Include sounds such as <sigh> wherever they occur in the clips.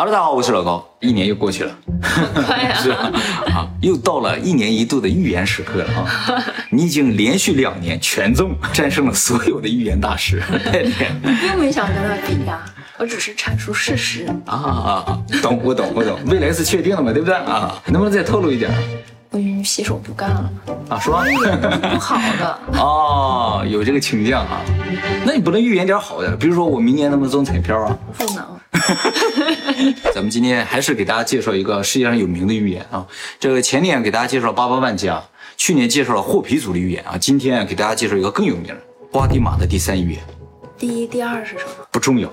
Hello，大家好，我是老高。一年又过去了！<laughs> 是？啊，又到了一年一度的预言时刻了啊！<laughs> 你已经连续两年全中，战胜了所有的预言大师，太厉害了我并没想跟他比呀，我只是阐述事实。啊啊啊！懂，我懂，我懂。未来是确定的嘛，对不对啊？能不能再透露一点我已经洗手不干了，啊？说预言不好的。<laughs> 哦，有这个倾向啊？那你不能预言点好的，比如说我明年能不能中彩票啊？不能。<laughs> 咱们今天还是给大家介绍一个世界上有名的预言啊。这个前年给大家介绍八八万家，去年介绍了霍皮族的预言啊。今天给大家介绍一个更有名的花地玛的第三预言，第一、第二是什么？不重要。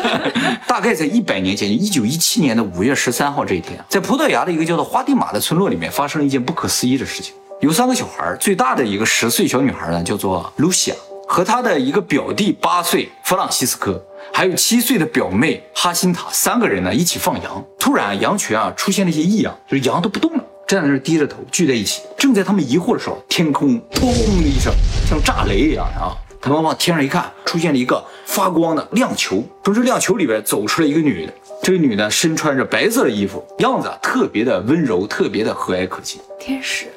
<laughs> 大概在一百年前，一九一七年的五月十三号这一天，在葡萄牙的一个叫做花地玛的村落里面，发生了一件不可思议的事情。有三个小孩，最大的一个十岁小女孩呢，叫做露西亚，和他的一个表弟八岁弗朗西斯科。还有七岁的表妹哈辛塔，三个人呢一起放羊。突然，羊群啊出现了一些异样，就是羊都不动了，站在那低着头聚在一起。正在他们疑惑的时候，天空砰的一声，像炸雷一样啊！他们往天上一看，出现了一个发光的亮球。从这亮球里边走出来一个女的，这个女的身穿着白色的衣服，样子啊特别的温柔，特别的和蔼可亲。天使。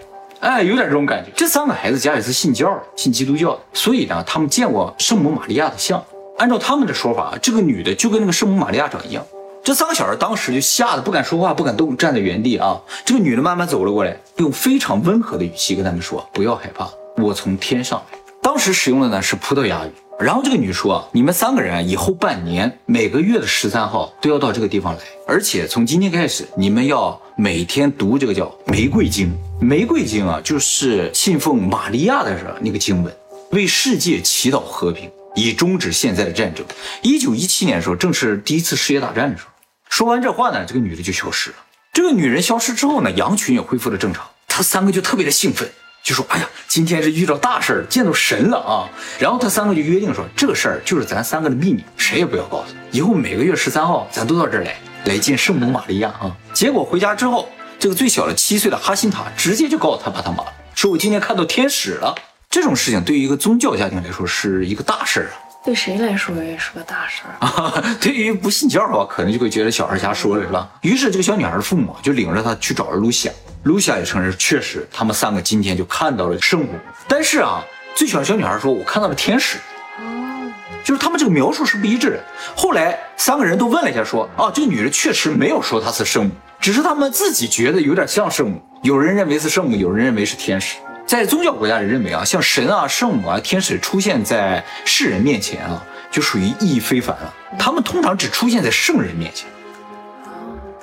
哎，有点这种感觉。这三个孩子家里是信教的，信基督教的，所以呢，他们见过圣母玛利亚的像。按照他们的说法，这个女的就跟那个圣母玛利亚长一样。这三个小孩当时就吓得不敢说话，不敢动，站在原地啊。这个女的慢慢走了过来，用非常温和的语气跟他们说：“不要害怕，我从天上来。”当时使用的呢是葡萄牙语。然后这个女说：“啊，你们三个人，以后半年每个月的十三号都要到这个地方来，而且从今天开始，你们要每天读这个叫玫瑰经。玫瑰经啊，就是信奉玛利亚的那个经文，为世界祈祷和平。”以终止现在的战争。一九一七年的时候，正是第一次世界大战的时候。说完这话呢，这个女的就消失了。这个女人消失之后呢，羊群也恢复了正常。他三个就特别的兴奋，就说：“哎呀，今天是遇到大事儿，见到神了啊！”然后他三个就约定说：“这个事儿就是咱三个的秘密，谁也不要告诉。以后每个月十三号，咱都到这儿来，来见圣母玛利亚啊。”结果回家之后，这个最小的七岁的哈辛塔直接就告诉他爸他妈了，说：“我今天看到天使了。”这种事情对于一个宗教家庭来说是一个大事儿啊，对谁来说也是个大事儿啊。<laughs> 对于不信教的话，可能就会觉得小孩瞎说了，是吧？于是这个小女孩的父母就领着她去找了露西亚，露西亚也承认，确实他们三个今天就看到了圣母。但是啊，最小的小女孩说：“我看到了天使。”哦，就是他们这个描述是不一致的。后来三个人都问了一下，说：“啊，这个女人确实没有说她是圣母，只是他们自己觉得有点像圣母。有人认为是圣母，有人认为是天使。”在宗教国家里认为啊，像神啊、圣母啊、天使出现在世人面前啊，就属于意义非凡了。他们通常只出现在圣人面前，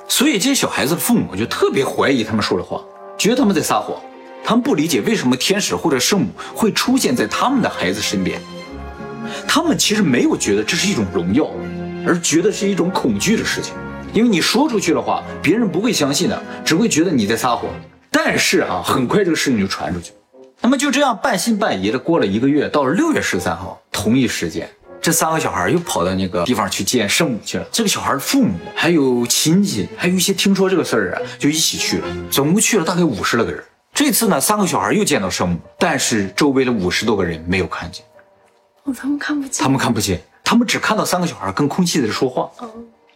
所以这些小孩子的父母就特别怀疑他们说的话，觉得他们在撒谎。他们不理解为什么天使或者圣母会出现在他们的孩子身边。他们其实没有觉得这是一种荣耀，而觉得是一种恐惧的事情。因为你说出去的话，别人不会相信的，只会觉得你在撒谎。但是啊，很快这个事情就传出去。那么就这样半信半疑的过了一个月，到了六月十三号，同一时间，这三个小孩又跑到那个地方去见圣母去了。这个小孩的父母还有亲戚，还有一些听说这个事儿啊，就一起去了。总共去了大概五十来个人。这次呢，三个小孩又见到圣母，但是周围的五十多个人没有看见。哦，他们看不见。他们看不见，他们只看到三个小孩跟空气在说话。哦。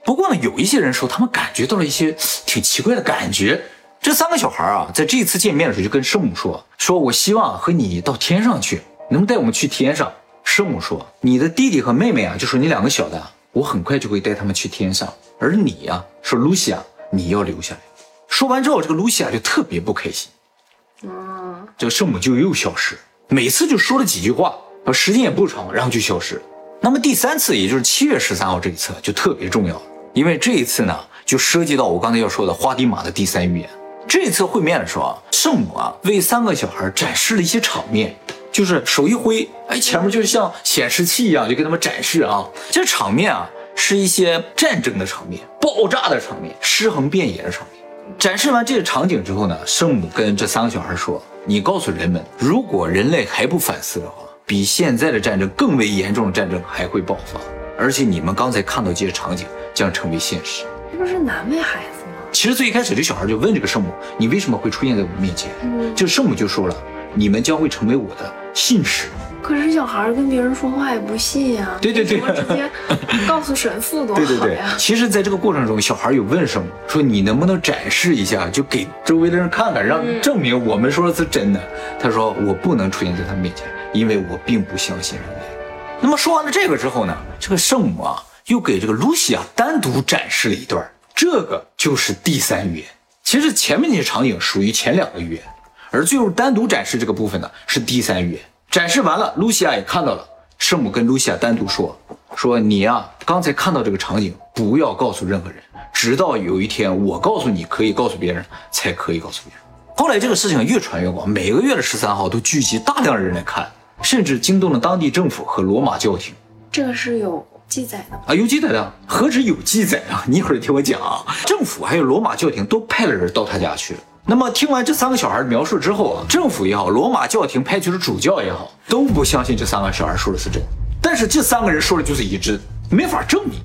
不过呢，有一些人说他们感觉到了一些挺奇怪的感觉。这三个小孩啊，在这一次见面的时候就跟圣母说：“说我希望和你到天上去，能带我们去天上？”圣母说：“你的弟弟和妹妹啊，就是你两个小的，我很快就会带他们去天上。而你呀，说露西亚，你要留下来。”说完之后，这个露西亚就特别不开心。嗯，这个圣母就又消失，每次就说了几句话，时间也不长，然后就消失。那么第三次，也就是七月十三号这一次就特别重要，因为这一次呢，就涉及到我刚才要说的花地玛的第三预言。这次会面的时候啊，圣母啊为三个小孩展示了一些场面，就是手一挥，哎，前面就是像显示器一样，就给他们展示啊。这场面啊是一些战争的场面、爆炸的场面、尸横遍野的场面。展示完这个场景之后呢，圣母跟这三个小孩说：“你告诉人们，如果人类还不反思的话，比现在的战争更为严重的战争还会爆发，而且你们刚才看到这些场景将成为现实。”这不是难为孩子。其实最一开始，这小孩就问这个圣母：“你为什么会出现在我面前？”这圣母就说了：“你们将会成为我的信使，可是小孩跟别人说话也不信呀。对对对，直接告诉神父多好呀。<laughs> 对对对，其实，在这个过程中，小孩有问圣母说：“你能不能展示一下，就给周围的人看看，让证明我们说的是真的？”他说：“我不能出现在他面前，因为我并不相信人类。”那么说完了这个之后呢，这个圣母啊，又给这个露西亚单独展示了一段，这个就是第三预言。其实前面那些场景属于前两个预言，而最后单独展示这个部分呢，是第三预言。展示完了，露西亚也看到了。圣母跟露西亚单独说：“说你呀，刚才看到这个场景，不要告诉任何人，直到有一天我告诉你可以告诉别人，才可以告诉别人。”后来这个事情越传越广，每个月的十三号都聚集大量人来看，甚至惊动了当地政府和罗马教廷。这个是有记载的啊，有记载的，何止有记载啊！<laughs> 你一会儿听我讲啊，政府还有罗马教廷都派了人到他家去了。那么听完这三个小孩的描述之后啊，政府也好，罗马教廷派去的主教也好，都不相信这三个小孩说的是真。但是这三个人说的就是一致，没法证明。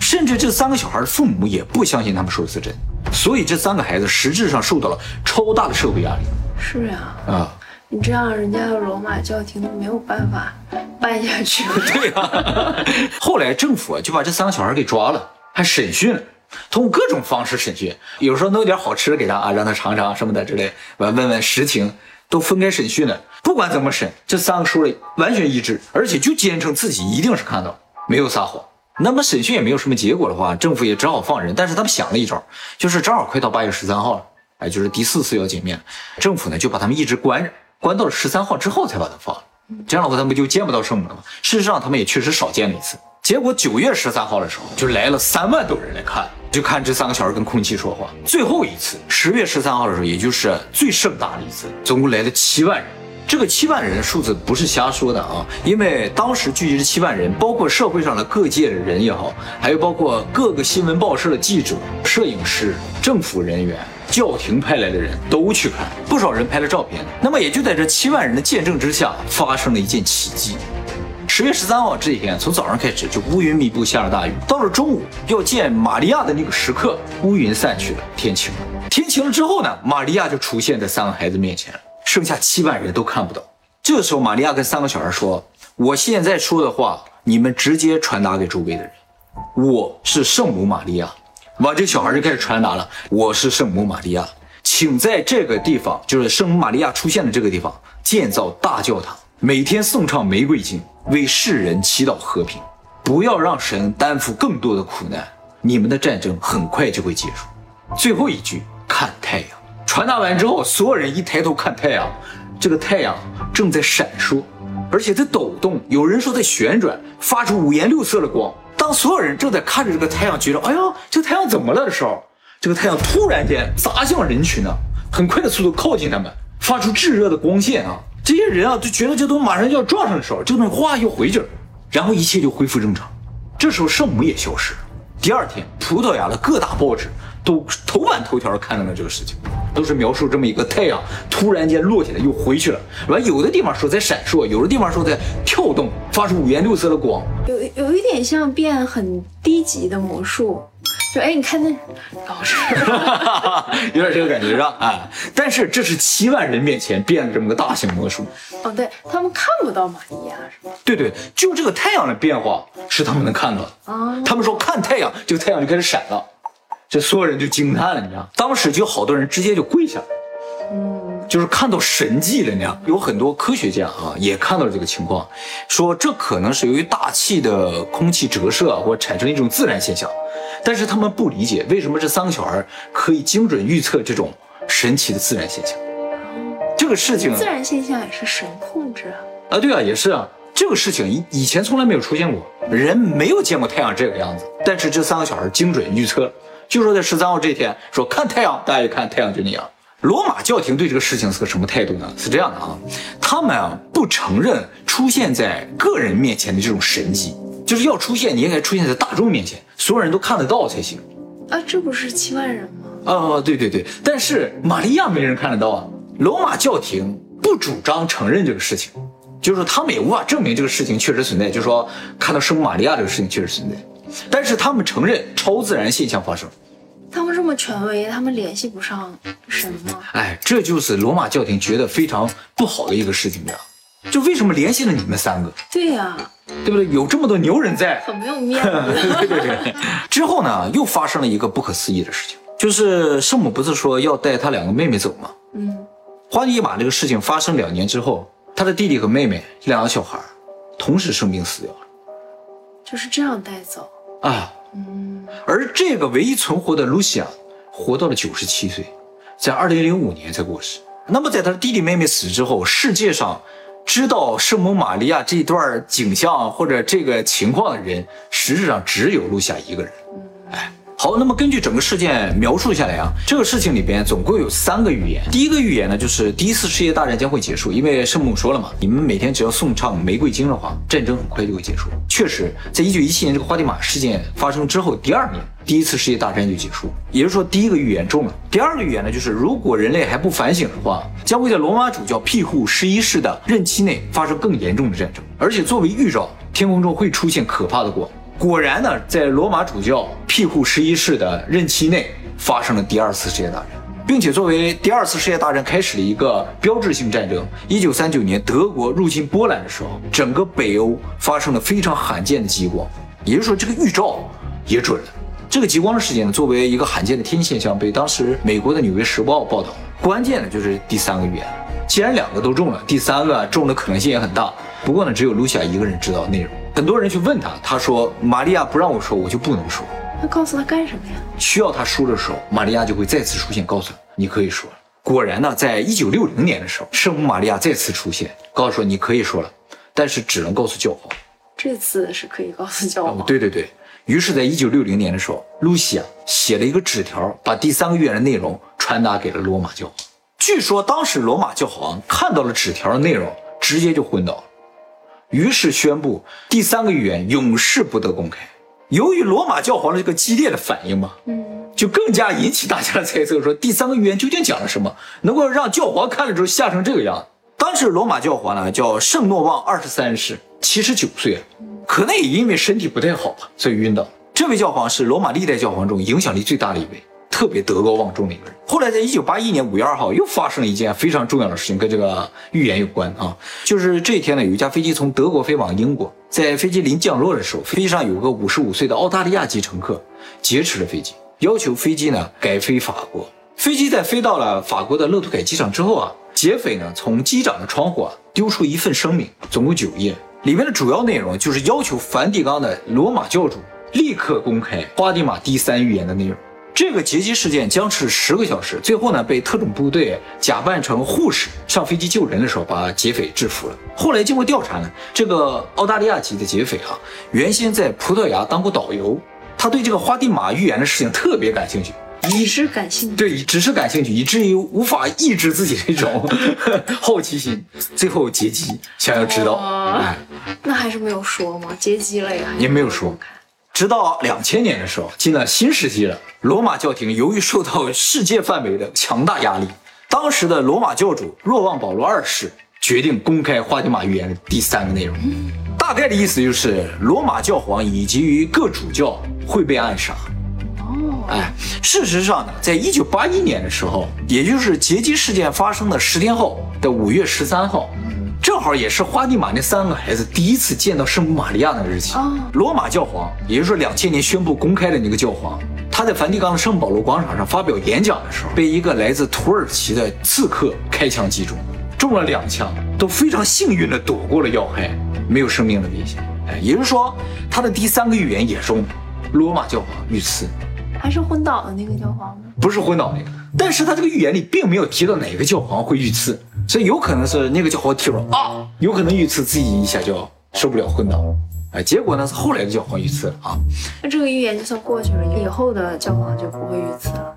甚至这三个小孩的父母也不相信他们说的是真。所以这三个孩子实质上受到了超大的社会压力。是呀，啊，你这样人家的罗马教廷都没有办法办下去。<laughs> 对呀，后来政府就把这三个小孩给抓了，还审讯了。通过各种方式审讯，有时候弄点好吃的给他啊，让他尝尝什么的之类，完问问实情，都分开审讯了。不管怎么审，这三个说的完全一致，而且就坚称自己一定是看到，没有撒谎。那么审讯也没有什么结果的话，政府也只好放人。但是他们想了一招，就是正好快到八月十三号了，哎，就是第四次要见面，政府呢就把他们一直关着，关到了十三号之后才把他放了。这样的话，他们就见不到圣母了嘛。事实上，他们也确实少见了一次。结果九月十三号的时候，就来了三万多人来看。就看这三个小孩跟空气说话。最后一次，十月十三号的时候，也就是最盛大的一次，总共来了七万人。这个七万人的数字不是瞎说的啊，因为当时聚集的七万人，包括社会上的各界的人也好，还有包括各个新闻报社的记者、摄影师、政府人员、教廷派来的人都去看，不少人拍了照片。那么也就在这七万人的见证之下，发生了一件奇迹。十月十三号这一天，从早上开始就乌云密布，下了大雨。到了中午要见玛利亚的那个时刻，乌云散去了，天晴了。天晴了之后呢，玛利亚就出现在三个孩子面前，剩下七万人都看不到。这个时候，玛利亚跟三个小孩说：“我现在说的话，你们直接传达给周围的人。我是圣母玛利亚。”完，这小孩就开始传达了：“我是圣母玛利亚，请在这个地方，就是圣母玛利亚出现的这个地方，建造大教堂。”每天诵唱玫瑰经，为世人祈祷和平，不要让神担负更多的苦难。你们的战争很快就会结束。最后一句，看太阳。传达完之后，所有人一抬头看太阳，这个太阳正在闪烁，而且在抖动。有人说在旋转，发出五颜六色的光。当所有人正在看着这个太阳，觉得哎呀，这个太阳怎么了的时候，这个太阳突然间砸向人群呢，很快的速度靠近他们，发出炙热的光线啊。这些人啊，就觉得这都马上就要撞上的时候，这东西哗又回去了，然后一切就恢复正常。这时候圣母也消失了。第二天，葡萄牙的各大报纸都头版头条看到了这个事情，都是描述这么一个太阳突然间落下来又回去了。完，有的地方说在闪烁，有的地方说在跳动，发出五颜六色的光，有有一点像变很低级的魔术。就哎，你看那老师，<laughs> 有点这个感觉是吧？啊，但是这是七万人面前变的这么个大型魔术。哦，对他们看不到玛利亚是吧？对对，就这个太阳的变化是他们能看到的。啊，他们说看太阳，这个太阳就开始闪了，这所有人就惊叹了，你知道？当时就有好多人直接就跪下了，嗯，就是看到神迹了，你知道？有很多科学家啊也看到了这个情况，说这可能是由于大气的空气折射或产生的一种自然现象。但是他们不理解为什么这三个小孩可以精准预测这种神奇的自然现象。这个事情，自然现象也是神控制啊？啊，对啊，也是啊。这个事情以以前从来没有出现过，人没有见过太阳这个样子。但是这三个小孩精准预测，就说在十三号这天说看太阳，大家一看太阳就那样。罗马教廷对这个事情是个什么态度呢？是这样的啊，他们啊不承认出现在个人面前的这种神迹。就是要出现，你应该出现在大众面前，所有人都看得到才行。啊，这不是七万人吗？啊，对对对，但是玛利亚没人看得到啊。罗马教廷不主张承认这个事情，就是说他们也无法证明这个事情确实存在，就是说看到圣母玛利亚这个事情确实存在，但是他们承认超自然现象发生。他们这么权威，他们联系不上神吗？哎，这就是罗马教廷觉得非常不好的一个事情，这样。就为什么联系了你们三个，对呀、对不对？有这么多牛人在，很没有面子。<laughs> 对对对。之后呢，又发生了一个不可思议的事情，就是圣母不是说要带她两个妹妹走吗？嗯，花尼玛这个事情发生两年之后，他的弟弟和妹妹两个小孩同时生病死掉了就是这样带走。啊。嗯，而这个唯一存活的露西亚，活到了九十七岁，在二零零五年才过世。那么在他的弟弟妹妹死之后，世界上知道圣母玛利亚这段景象或者这个情况的人，实质上只有露西亚一个人。好，那么根据整个事件描述下来啊，这个事情里边总共有三个预言。第一个预言呢，就是第一次世界大战将会结束，因为圣母说了嘛，你们每天只要诵唱玫瑰经的话，战争很快就会结束。确实，在一九一七年这个花地玛事件发生之后，第二年第一次世界大战就结束，也就是说第一个预言中了。第二个预言呢，就是如果人类还不反省的话，将会在罗马主教庇护十一世的任期内发生更严重的战争，而且作为预兆，天空中会出现可怕的光。果然呢，在罗马主教庇护十一世的任期内，发生了第二次世界大战，并且作为第二次世界大战开始的一个标志性战争，一九三九年德国入侵波兰的时候，整个北欧发生了非常罕见的极光，也就是说，这个预兆也准了。这个极光的事件呢，作为一个罕见的天气现象，被当时美国的《纽约时报》报道。关键的就是第三个预言，既然两个都中了，第三个中的可能性也很大。不过呢，只有露西亚一个人知道内容。很多人去问他，他说：“玛利亚不让我说，我就不能说。那告诉他干什么呀？需要他说的时候，玛利亚就会再次出现，告诉他你可以说了。”果然呢，在一九六零年的时候，圣母玛利亚再次出现，告诉说你可以说了，但是只能告诉教皇。这次是可以告诉教哦皇。，对对对。于是，在一九六零年的时候，露西亚写了一个纸条，把第三个预言的内容传达给了罗马教皇。据说当时罗马教皇看到了纸条的内容，直接就昏倒了，于是宣布第三个预言永世不得公开。由于罗马教皇的这个激烈的反应嘛，嗯，就更加引起大家的猜测，说第三个预言究竟讲了什么，能够让教皇看了之后吓成这个样子。当时罗马教皇呢叫圣诺旺二十三世，七十九岁了，可能也因为身体不太好吧，所以晕倒。这位教皇是罗马历代教皇中影响力最大的一位，特别德高望重的一个人。后来在一九八一年五月二号又发生了一件非常重要的事情，跟这个预言有关啊，就是这一天呢，有一架飞机从德国飞往英国，在飞机临降落的时候，飞机上有个五十五岁的澳大利亚籍乘客劫持了飞机，要求飞机呢改飞法国。飞机在飞到了法国的勒图凯机场之后啊，劫匪呢从机长的窗户啊丢出一份声明，总共九页，里面的主要内容就是要求梵蒂冈的罗马教主立刻公开花蒂玛第三预言的内容。这个劫机事件僵持十个小时，最后呢被特种部队假扮成护士上飞机救人的时候，把劫匪制服了。后来经过调查呢，这个澳大利亚籍的劫匪啊，原先在葡萄牙当过导游，他对这个花地玛预言的事情特别感兴趣，只是感兴趣。对，只是感兴趣，以至于无法抑制自己这种 <laughs> 好奇心，最后劫机，想要知道。哇哎，那还是没有说吗？劫机了呀？也没有说直到两千年的时候，进了新世纪了，罗马教廷由于受到世界范围的强大压力，当时的罗马教主若望保罗二世决定公开花地玛预言的第三个内容。大概的意思就是，罗马教皇以及于各主教会被暗杀。哦，哎，事实上呢，在一九八一年的时候，也就是劫机事件发生的十天后的五月十三号，正好也是花地玛那三个孩子第一次见到圣母玛利亚的日期。哦罗马教皇，也就是说两千年宣布公开的那个教皇，他在梵蒂冈的圣保罗广场上发表演讲的时候，被一个来自土耳其的刺客开枪击中，中了两枪，都非常幸运地躲过了要害，没有生命的危险。哎，也就是说，他的第三个预言也中了，罗马教皇遇刺。还是昏倒的那个教皇吗？不是昏倒那个，但是他这个预言里并没有提到哪个教皇会遇刺，所以有可能是那个教皇提了啊，有可能遇刺自己一下就受不了昏倒，哎，结果呢是后来的教皇遇刺了啊，那这个预言就算过去了，以后的教皇就不会遇刺了。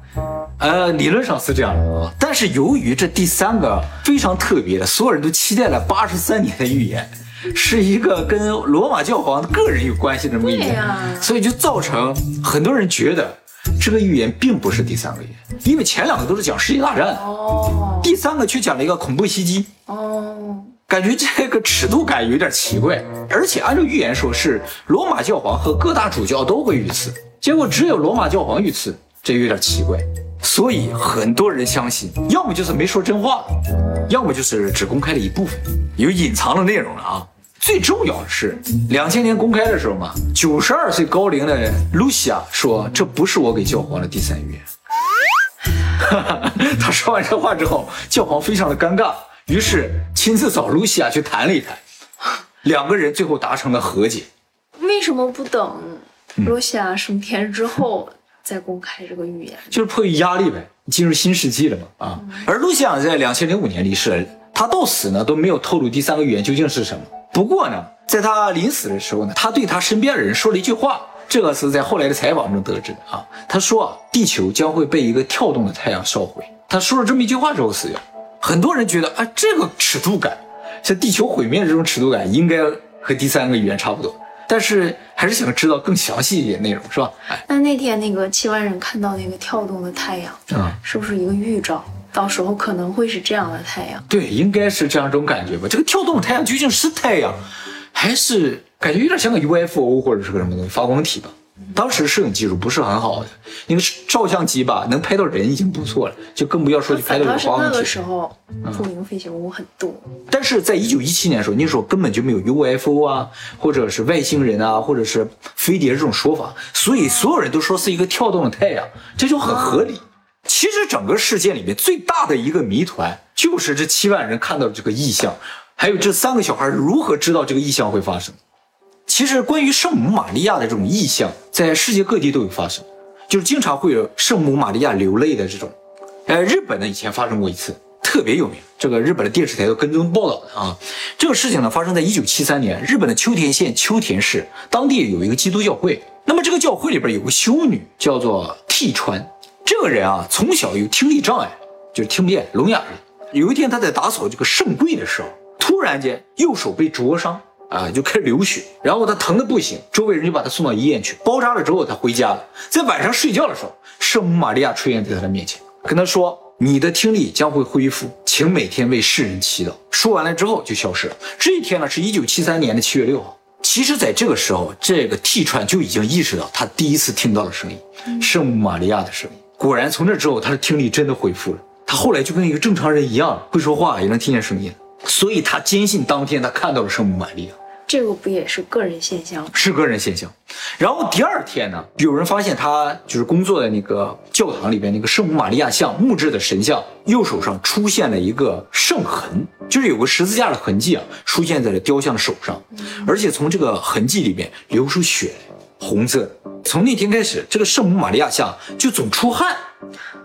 呃，理论上是这样的啊，但是由于这第三个非常特别的，所有人都期待了八十三年的预言，是一个跟罗马教皇个人有关系的这么预言，对呀。所以就造成很多人觉得这个预言并不是第三个预言，因为前两个都是讲世界大战。哦第三个却讲了一个恐怖袭击，哦，感觉这个尺度感有点奇怪。而且按照预言说是罗马教皇和各大主教都会遇刺，结果只有罗马教皇遇刺，这有点奇怪。所以很多人相信，要么就是没说真话，要么就是只公开了一部分，有隐藏的内容了啊。最重要的是，两千年公开的时候嘛，九十二岁高龄的露西亚说：“这不是我给教皇的第三预言。<laughs> ”他说完这话之后，教皇非常的尴尬，于是亲自找露西亚去谈了一谈，两个人最后达成了和解。为什么不等露西亚升天之后再公开这个预言？就是迫于压力呗，进入新世纪了嘛啊。而露西亚在两千零五年离世，他到死呢都没有透露第三个预言究竟是什么。不过呢，在他临死的时候呢，他对他身边的人说了一句话。这个是在后来的采访中得知的啊。他说啊，地球将会被一个跳动的太阳烧毁。他说了这么一句话之后死掉。很多人觉得啊，这个尺度感，像地球毁灭这种尺度感，应该和第三个预言差不多。但是还是想知道更详细一点内容，是吧？哎，那那天那个七万人看到那个跳动的太阳，嗯，是不是一个预兆？到时候可能会是这样的太阳？对，应该是这样一种感觉吧。这个跳动的太阳究竟是太阳，还是？感觉有点像个 UFO 或者是个什么东西发光体吧。当时摄影技术不是很好的，那个照相机吧能拍到人已经不错了，就更不要说去拍到发光体。那个时候不明飞行物很多。但是在一九一七年的时候，那时候根本就没有 UFO 啊，或者是外星人啊，或者是飞碟这种说法，所以所有人都说是一个跳动的太阳，这就很合理。其实整个事件里面最大的一个谜团就是这七万人看到的这个异象，还有这三个小孩如何知道这个异象会发生。其实，关于圣母玛利亚的这种意象，在世界各地都有发生，就是经常会有圣母玛利亚流泪的这种。呃，日本呢以前发生过一次，特别有名，这个日本的电视台都跟踪报道的啊。这个事情呢发生在一九七三年，日本的秋田县秋田市，当地有一个基督教会。那么这个教会里边有个修女叫做替川，这个人啊从小有听力障碍，就是听不见，聋哑人。有一天他在打扫这个圣柜的时候，突然间右手被灼伤。啊，就开始流血，然后他疼的不行，周围人就把他送到医院去包扎了之后，他回家了。在晚上睡觉的时候，圣母玛利亚出现在他的面前，跟他说：“你的听力将会恢复，请每天为世人祈祷。”说完了之后就消失了。这一天呢，是一九七三年的七月六号。其实，在这个时候，这个替川就已经意识到他第一次听到了声音，圣母玛利亚的声音。果然，从那之后，他的听力真的恢复了。他后来就跟一个正常人一样，会说话，也能听见声音。所以他坚信当天他看到了圣母玛利亚。这个不也是个人现象？是个人现象。然后第二天呢，有人发现他就是工作的那个教堂里边那个圣母玛利亚像木质的神像，右手上出现了一个圣痕，就是有个十字架的痕迹啊，出现在了雕像的手上，而且从这个痕迹里面流出血，红色。从那天开始，这个圣母玛利亚像就总出汗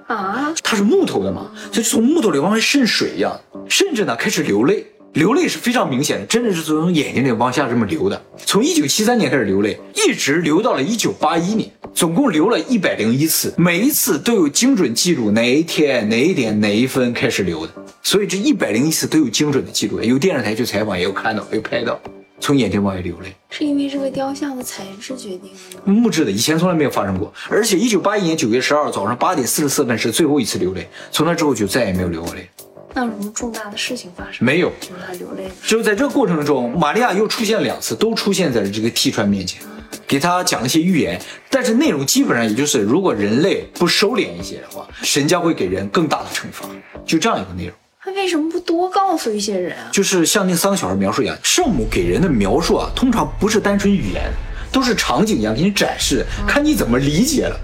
啊，它是木头的嘛，就从木头里往外渗水一样，甚至呢开始流泪。流泪是非常明显的，真的是从眼睛里往下这么流的。从一九七三年开始流泪，一直流到了一九八一年，总共流了一百零一次，每一次都有精准记录哪一天哪一点哪一分开始流的。所以这一百零一次都有精准的记录，有电视台去采访，也有看到，有拍到，从眼睛往外流泪。是因为这个雕像的材质决定的吗？木质的，以前从来没有发生过。而且一九八一年九月十二号早上八点四十四分是最后一次流泪，从那之后就再也没有流过泪。那有什么重大的事情发生？没有，就是他流泪。就在这个过程中，玛利亚又出现两次，都出现在了这个替川面前，给他讲一些预言。但是内容基本上也就是，如果人类不收敛一些的话，神将会给人更大的惩罚。就这样一个内容。他为什么不多告诉一些人啊？就是像那三个小孩描述一样，圣母给人的描述啊，通常不是单纯语言，都是场景一样给你展示，看你怎么理解了。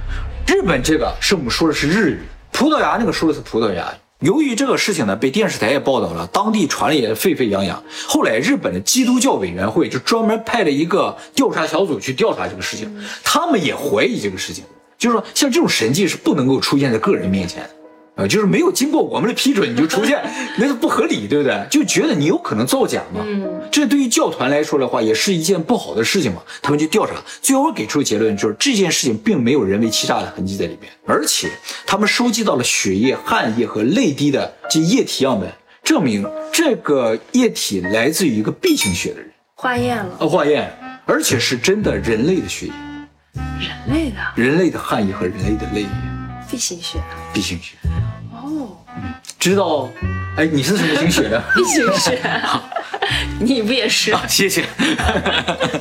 日本这个圣母说的是日语，葡萄牙那个说的是葡萄牙语。由于这个事情呢，被电视台也报道了，当地传的也沸沸扬扬。后来，日本的基督教委员会就专门派了一个调查小组去调查这个事情，他们也怀疑这个事情，就是说，像这种神迹是不能够出现在个人面前的。啊，就是没有经过我们的批准你就出现，<laughs> 那个不合理，对不对？就觉得你有可能造假嘛。嗯，这对于教团来说的话，也是一件不好的事情嘛。他们就调查，最后给出的结论就是这件事情并没有人为欺诈的痕迹在里面，而且他们收集到了血液、汗液和泪滴的这液体样本，证明这个液体来自于一个 B 型血的人。化验了，呃，化验，而且是真的人类的血液，人类的，人类的汗液和人类的泪液，B 型血，B 型血。哦，知道，哎，你是什么型血的？B 型血。<laughs> <laughs> 你不也是？谢谢。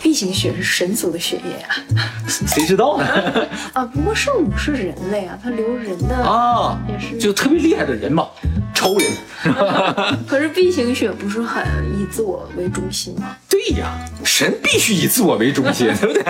B 型血是神族的血液啊？谁知道呢？<laughs> 啊，不过圣母是人类啊，他留人的啊，也是就特别厉害的人嘛，超人。可是 B 型血不是很以自我为中心吗？对呀，神必须以自我为中心，对不对？